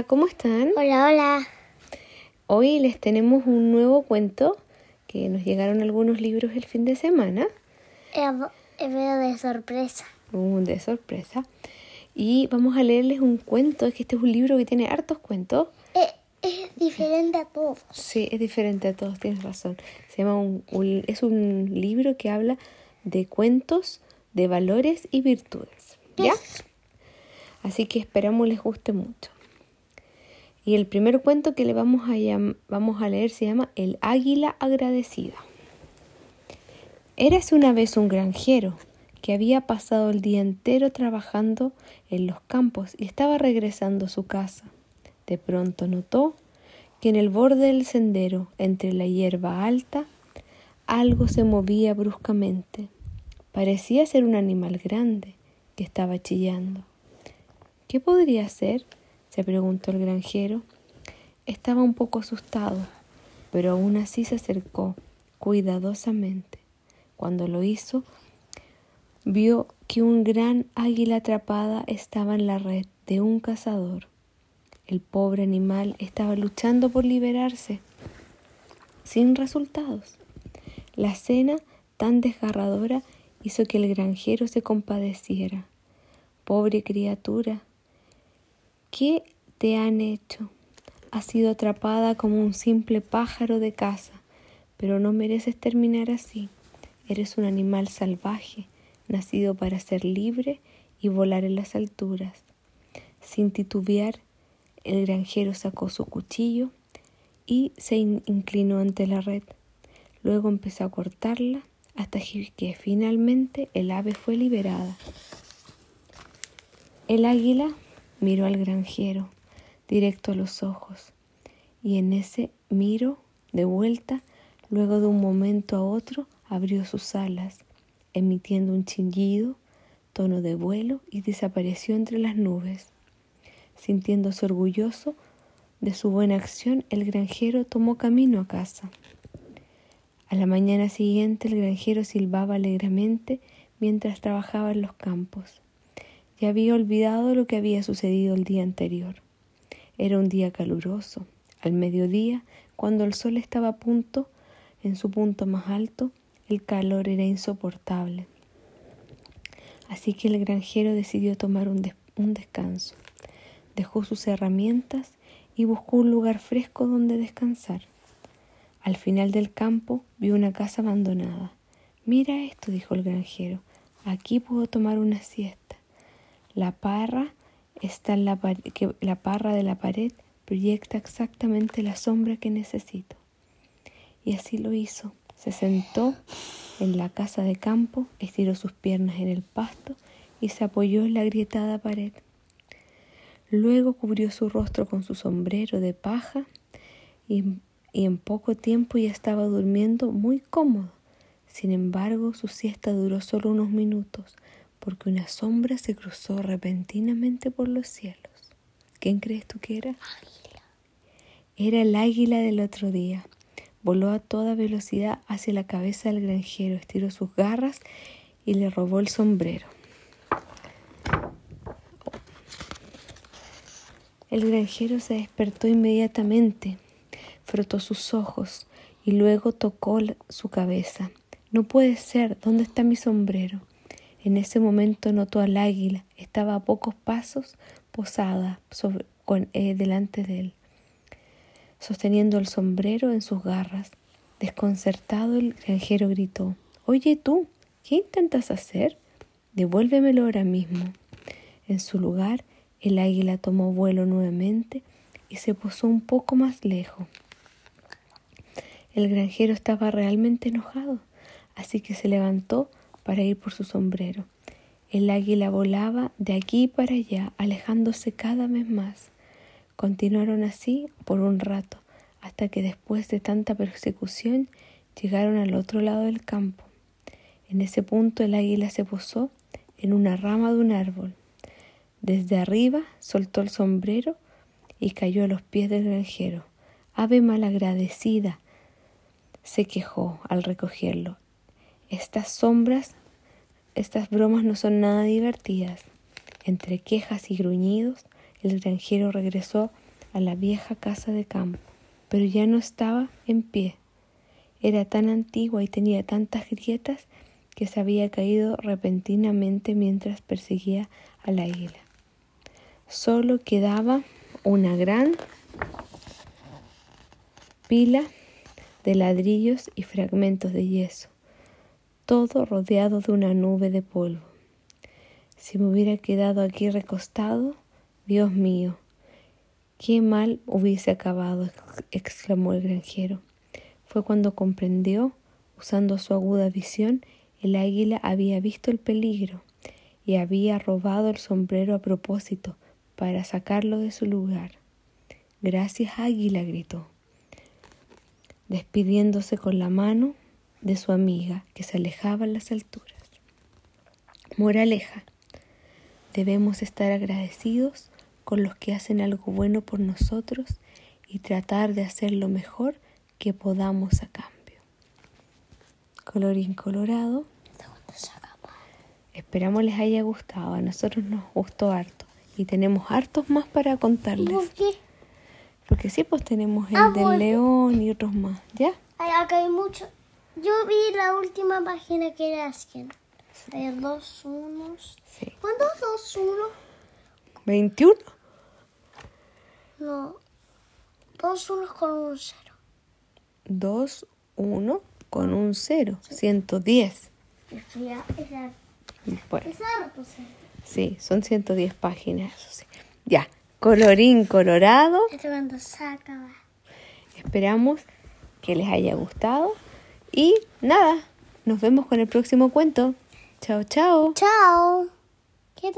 Hola, ¿cómo están? Hola, hola. Hoy les tenemos un nuevo cuento que nos llegaron algunos libros el fin de semana. Es de sorpresa. Un de sorpresa. Y vamos a leerles un cuento, es que este es un libro que tiene hartos cuentos. Eh, es diferente a todos. Sí, es diferente a todos, tienes razón. Se llama un, es un libro que habla de cuentos de valores y virtudes. ¿Ya? Así que esperamos les guste mucho. Y el primer cuento que le vamos a, a leer se llama El águila agradecida. Érase una vez un granjero que había pasado el día entero trabajando en los campos y estaba regresando a su casa. De pronto notó que en el borde del sendero, entre la hierba alta, algo se movía bruscamente. Parecía ser un animal grande que estaba chillando. ¿Qué podría ser? Se preguntó el granjero. Estaba un poco asustado, pero aún así se acercó cuidadosamente. Cuando lo hizo, vio que un gran águila atrapada estaba en la red de un cazador. El pobre animal estaba luchando por liberarse, sin resultados. La cena tan desgarradora hizo que el granjero se compadeciera. Pobre criatura, ¿Qué te han hecho? Has sido atrapada como un simple pájaro de caza, pero no mereces terminar así. Eres un animal salvaje, nacido para ser libre y volar en las alturas. Sin titubear, el granjero sacó su cuchillo y se inclinó ante la red. Luego empezó a cortarla hasta que finalmente el ave fue liberada. El águila Miró al granjero directo a los ojos y en ese miro de vuelta, luego de un momento a otro, abrió sus alas, emitiendo un chillido, tono de vuelo y desapareció entre las nubes. Sintiéndose orgulloso de su buena acción, el granjero tomó camino a casa. A la mañana siguiente el granjero silbaba alegremente mientras trabajaba en los campos y había olvidado lo que había sucedido el día anterior. Era un día caluroso. Al mediodía, cuando el sol estaba a punto, en su punto más alto, el calor era insoportable. Así que el granjero decidió tomar un, un descanso. Dejó sus herramientas y buscó un lugar fresco donde descansar. Al final del campo vio una casa abandonada. Mira esto, dijo el granjero. Aquí puedo tomar una siesta. La parra está en la, que la parra de la pared proyecta exactamente la sombra que necesito. Y así lo hizo. Se sentó en la casa de campo, estiró sus piernas en el pasto y se apoyó en la agrietada pared. Luego cubrió su rostro con su sombrero de paja y, y, en poco tiempo ya estaba durmiendo muy cómodo. Sin embargo, su siesta duró solo unos minutos, porque una sombra se cruzó repentinamente por los cielos. ¿Quién crees tú que era? Era el águila del otro día. Voló a toda velocidad hacia la cabeza del granjero, estiró sus garras y le robó el sombrero. El granjero se despertó inmediatamente, frotó sus ojos y luego tocó su cabeza. No puede ser, ¿dónde está mi sombrero? En ese momento notó al águila, estaba a pocos pasos posada con, eh, delante de él, sosteniendo el sombrero en sus garras. Desconcertado el granjero gritó Oye tú, ¿qué intentas hacer? Devuélvemelo ahora mismo. En su lugar, el águila tomó vuelo nuevamente y se posó un poco más lejos. El granjero estaba realmente enojado, así que se levantó para ir por su sombrero. El águila volaba de aquí para allá, alejándose cada vez más. Continuaron así por un rato, hasta que después de tanta persecución llegaron al otro lado del campo. En ese punto el águila se posó en una rama de un árbol. Desde arriba soltó el sombrero y cayó a los pies del granjero. Ave malagradecida, se quejó al recogerlo. Estas sombras, estas bromas no son nada divertidas. Entre quejas y gruñidos, el granjero regresó a la vieja casa de campo, pero ya no estaba en pie. Era tan antigua y tenía tantas grietas que se había caído repentinamente mientras perseguía al águila. Solo quedaba una gran pila de ladrillos y fragmentos de yeso, todo rodeado de una nube de polvo. Si me hubiera quedado aquí recostado, Dios mío, qué mal hubiese acabado, exclamó el granjero. Fue cuando comprendió, usando su aguda visión, el águila había visto el peligro y había robado el sombrero a propósito para sacarlo de su lugar. Gracias, águila, gritó, despidiéndose con la mano de su amiga que se alejaba en las alturas. Moraleja. Debemos estar agradecidos con los que hacen algo bueno por nosotros y tratar de hacer lo mejor que podamos a cambio. Colorín colorado. Esperamos les haya gustado. A nosotros nos gustó harto. Y tenemos hartos más para contarles. ¿Por qué? Porque sí, pues tenemos el Ah, bueno. león y otros más. ¿Ya? Acá hay mucho. Yo vi la última página que era 100. Hay dos unos. Sí. ¿Cuántos dos unos? 21. No. Dos unos con un cero. 2, 1 con un 0. 110. Eso ya era. Bueno, sí. sí, son 110 páginas, eso sí. Ya, colorín colorado. Esto cuando se acaba. Esperamos que les haya gustado. Y nada, nos vemos con el próximo cuento. Chao, chao. Chao.